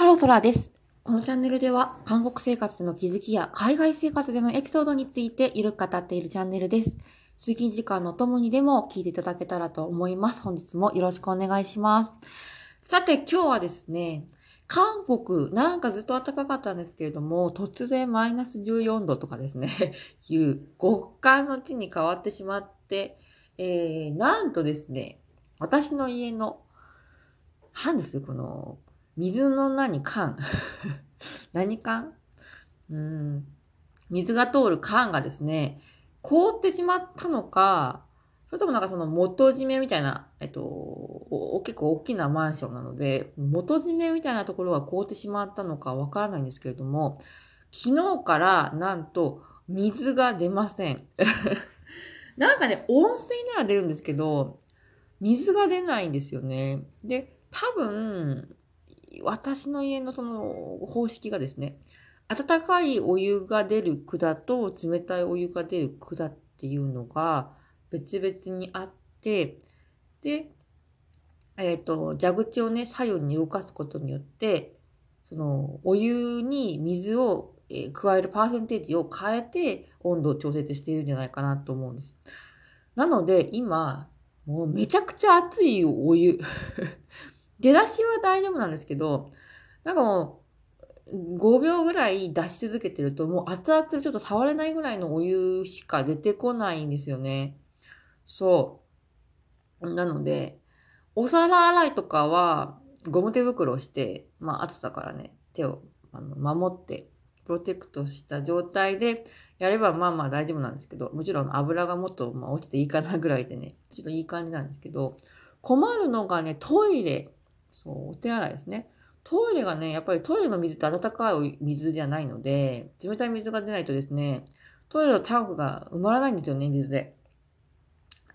ハローソラです。このチャンネルでは、韓国生活での気づきや海外生活でのエピソードについてゆるく語っているチャンネルです。通勤時間のともにでも聞いていただけたらと思います。本日もよろしくお願いします。さて、今日はですね、韓国、なんかずっと暖かかったんですけれども、突然マイナス14度とかですね、いう極寒の地に変わってしまって、えー、なんとですね、私の家の、何です？この、水の何缶 何缶？うん。水が通る缶がですね、凍ってしまったのか、それともなんかその元締めみたいな、えっと、結構大きなマンションなので、元締めみたいなところが凍ってしまったのかわからないんですけれども、昨日からなんと水が出ません。なんかね、温水なら出るんですけど、水が出ないんですよね。で、多分、私の家のその方式がですね、温かいお湯が出る管と冷たいお湯が出る管っていうのが別々にあって、で、えっ、ー、と、蛇口をね、左右に動かすことによって、その、お湯に水を、え、加えるパーセンテージを変えて温度を調節しているんじゃないかなと思うんです。なので、今、もうめちゃくちゃ熱いお湯出だしは大丈夫なんですけど、なんかもう、5秒ぐらい出し続けてると、もう熱々ちょっと触れないぐらいのお湯しか出てこないんですよね。そう。なので、お皿洗いとかは、ゴム手袋をして、まあ暑さからね、手をあの守って、プロテクトした状態でやればまあまあ大丈夫なんですけど、もちろん油がもっとまあ落ちていいかなぐらいでね、ちょっといい感じなんですけど、困るのがね、トイレ。そう、お手洗いですね。トイレがね、やっぱりトイレの水って温かい水じゃないので、冷たい水が出ないとですね、トイレのタンクが埋まらないんですよね、水で。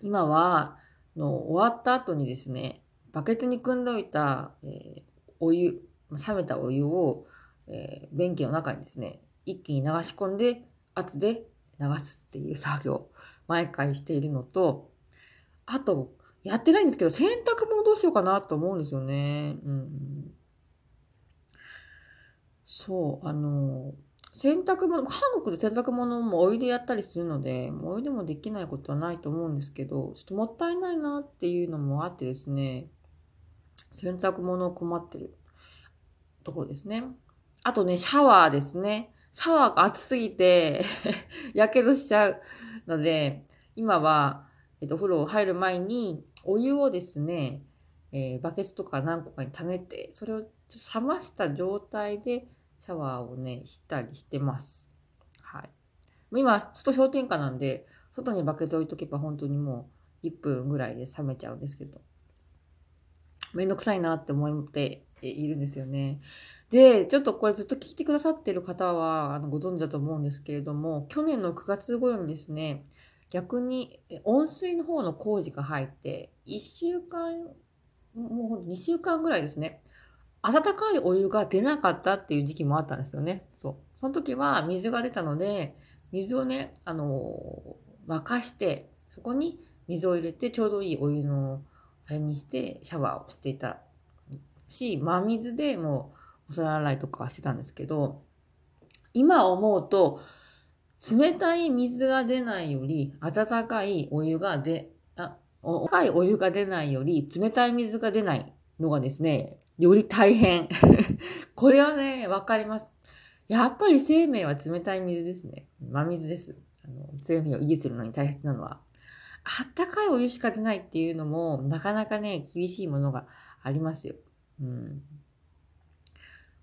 今は、の終わった後にですね、バケツに汲んでおいた、えー、お湯、冷めたお湯を、えー、便器の中にですね、一気に流し込んで、圧で流すっていう作業、毎回しているのと、あと、やってないんですけど、洗濯物どうしようかなと思うんですよね。うん。そう、あの、洗濯物、韓国で洗濯物もお湯でやったりするので、もうお湯でもできないことはないと思うんですけど、ちょっともったいないなっていうのもあってですね、洗濯物困ってるところですね。あとね、シャワーですね。シャワーが熱すぎて やけどしちゃうので、今は、えっと、お風呂入る前に、お湯をですね、えー、バケツとか何個かに溜めて、それを冷ました状態でシャワーをね、したりしてます。はい。今、ちょっと氷点下なんで、外にバケツ置いとけば本当にもう1分ぐらいで冷めちゃうんですけど、めんどくさいなって思っているんですよね。で、ちょっとこれずっと聞いてくださってる方はあのご存知だと思うんですけれども、去年の9月頃にですね、逆に温水の方の工事が入って、1週間、もう2週間ぐらいですね。温かいお湯が出なかったっていう時期もあったんですよね。そう。その時は水が出たので、水をね、あの、沸かして、そこに水を入れてちょうどいいお湯のあれにしてシャワーをしていたし、真水でもうお皿洗いとかしてたんですけど、今思うと、冷たい水が出ないより、温かいお湯が出、あ、温かいお湯が出ないより、冷たい水が出ないのがですね、より大変。これはね、わかります。やっぱり生命は冷たい水ですね。真水です。あの生命を維持するのに大切なのは。あったかいお湯しか出ないっていうのも、なかなかね、厳しいものがありますよ。うん。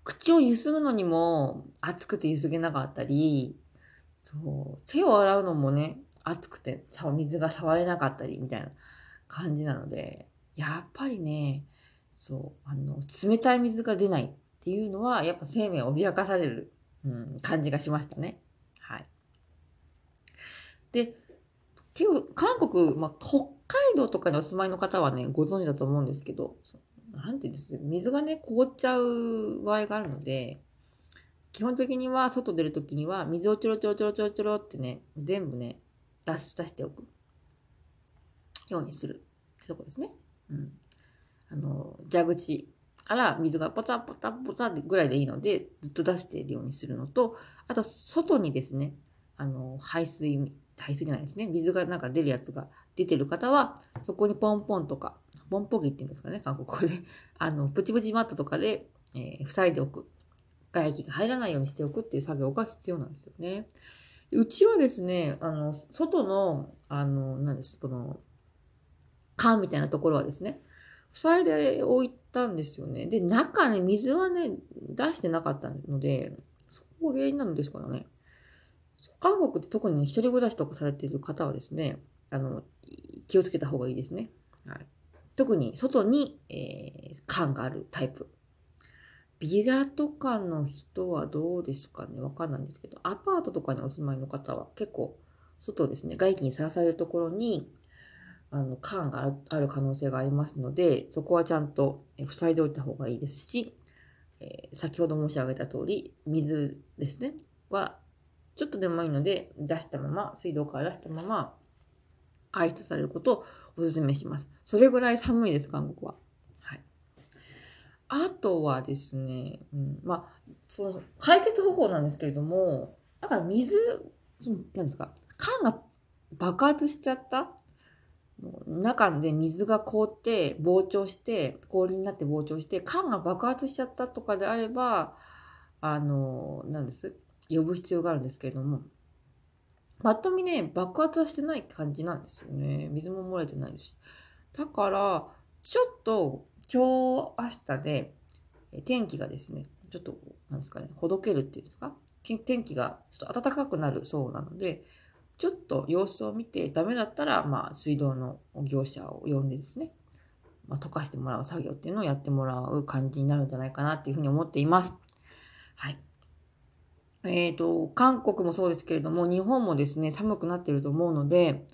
口をゆすぐのにも、熱くてゆすげなかったり、そう、手を洗うのもね、熱くて水が触れなかったりみたいな感じなので、やっぱりね、そう、あの、冷たい水が出ないっていうのは、やっぱ生命を脅かされる、うん、感じがしましたね。はい。で、結構、韓国、まあ、北海道とかにお住まいの方はね、ご存知だと思うんですけど、なんていうんです水がね、凍っちゃう場合があるので、基本的には外出るときには水をちょろちょろちょろちょろちょろってね、全部ね、出し出しておくようにするってとこですね。うん。あの、蛇口から水がポタポタポタぐらいでいいので、ずっと出しているようにするのと、あと、外にですね、あの、排水、排水じゃないですね。水がなんか出るやつが出てる方は、そこにポンポンとか、ポンポギって言うんですかね、韓国語で。あの、プチプチマットとかで、えー、塞いでおく。外気が入らないようにしておくっていう作業が必要なんですよね。うちはですね、あの、外の、あの、何です、この、缶みたいなところはですね、塞いでおいたんですよね。で、中ね、水はね、出してなかったので、そこが原因なんですからね。韓国って特に一人暮らしとかされている方はですね、あの、気をつけた方がいいですね。はい。特に外に、えー、缶があるタイプ。ビラとかの人はどうですかね？わかんないんですけど、アパートとかにお住まいの方は結構、外ですね、外気にさらされるところに、あの、缶がある可能性がありますので、そこはちゃんと塞いでおいた方がいいですし、えー、先ほど申し上げた通り、水ですね、は、ちょっとでもいいので、出したまま、水道から出したまま、排出されることをお勧めします。それぐらい寒いです、韓国は。あとはですね、うん、まあ、その、解決方法なんですけれども、だから水、なんですか、缶が爆発しちゃった？中で水が凍って膨張して、氷になって膨張して、缶が爆発しちゃったとかであれば、あの、なんです、呼ぶ必要があるんですけれども、ぱっと見ね、爆発はしてない感じなんですよね。水も漏れてないですし。だから、ちょっと今日、明日で、天気がですね、ちょっと、なんですかね、ほどけるっていうんですか？天気がちょっと暖かくなるそうなので、ちょっと様子を見てダメだったら、まあ、水道の業者を呼んでですね、まあ、溶かしてもらう作業っていうのをやってもらう感じになるんじゃないかなっていうふうに思っています。はい。えっ、ー、と、韓国もそうですけれども、日本もですね、寒くなってると思うので、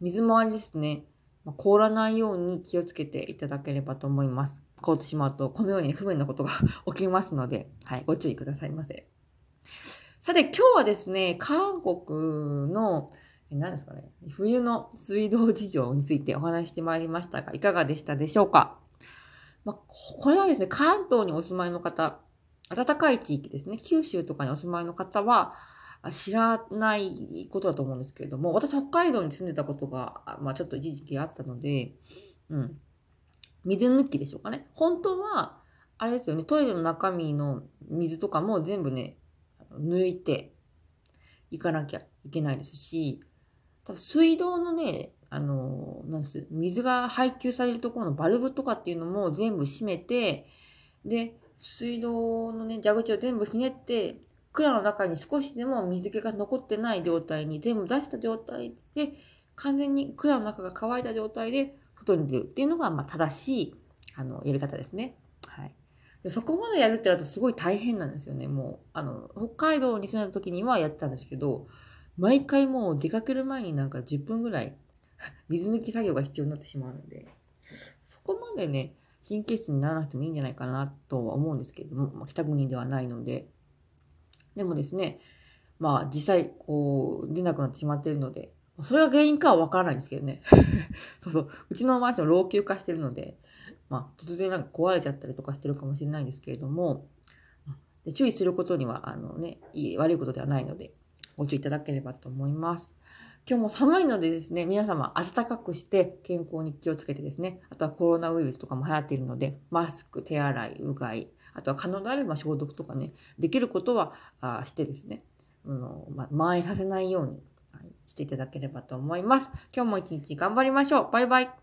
水回りですね、ま、凍らないように気をつけていただければと思います。凍ってしまうと、このように不便なことが 起きますので、はい、ご注意くださいませ。さて、今日はですね、韓国の、何ですかね、冬の水道事情についてお話してまいりましたが、いかがでしたでしょうか？まあ、これはですね、関東にお住まいの方、暖かい地域ですね、九州とかにお住まいの方は、知らないことだと思うんですけれども、私北海道に住んでたことが、まあちょっと一時期あったので、うん。水抜きでしょうかね。本当は、あれですよね、トイレの中身の水とかも全部ね、抜いていかなきゃいけないですし、多分水道のね、あの、なんです、水が配給されるところのバルブとかっていうのも全部閉めて、で、水道のね、蛇口を全部ひねって、管の中に少しでも水気が残ってない状態に全部出した状態で、完全に管の中が乾いた状態で外に出るっていうのが、まあ、正しい、あの、やり方ですね。はい。でそこまでやるってなるとすごい大変なんですよね。もう、あの、北海道に住んだ時にはやってたんですけど、毎回もう出かける前になんか10分ぐらい 水抜き作業が必要になってしまうので、そこまでね、神経質にならなくてもいいんじゃないかなとは思うんですけれども、まあ、北国ではないので、でもですね、まあ実際こう出なくなってしまっているので、それが原因かはわからないんですけどね。そうそう。うちのマンション老朽化してるので、まあ突然なんか壊れちゃったりとかしてるかもしれないんですけれども、で注意することには、あのね、いい、悪いことではないので、ご注意いただければと思います。今日も寒いのでですね、皆様暖かくして健康に気をつけてですね、あとはコロナウイルスとかも流行っているので、マスク、手洗い、うがい、あとは可能であれば消毒とかね、できることはあしてですね、あのま蔓延させないようにしていただければと思います。今日も一日頑張りましょう。バイバイ。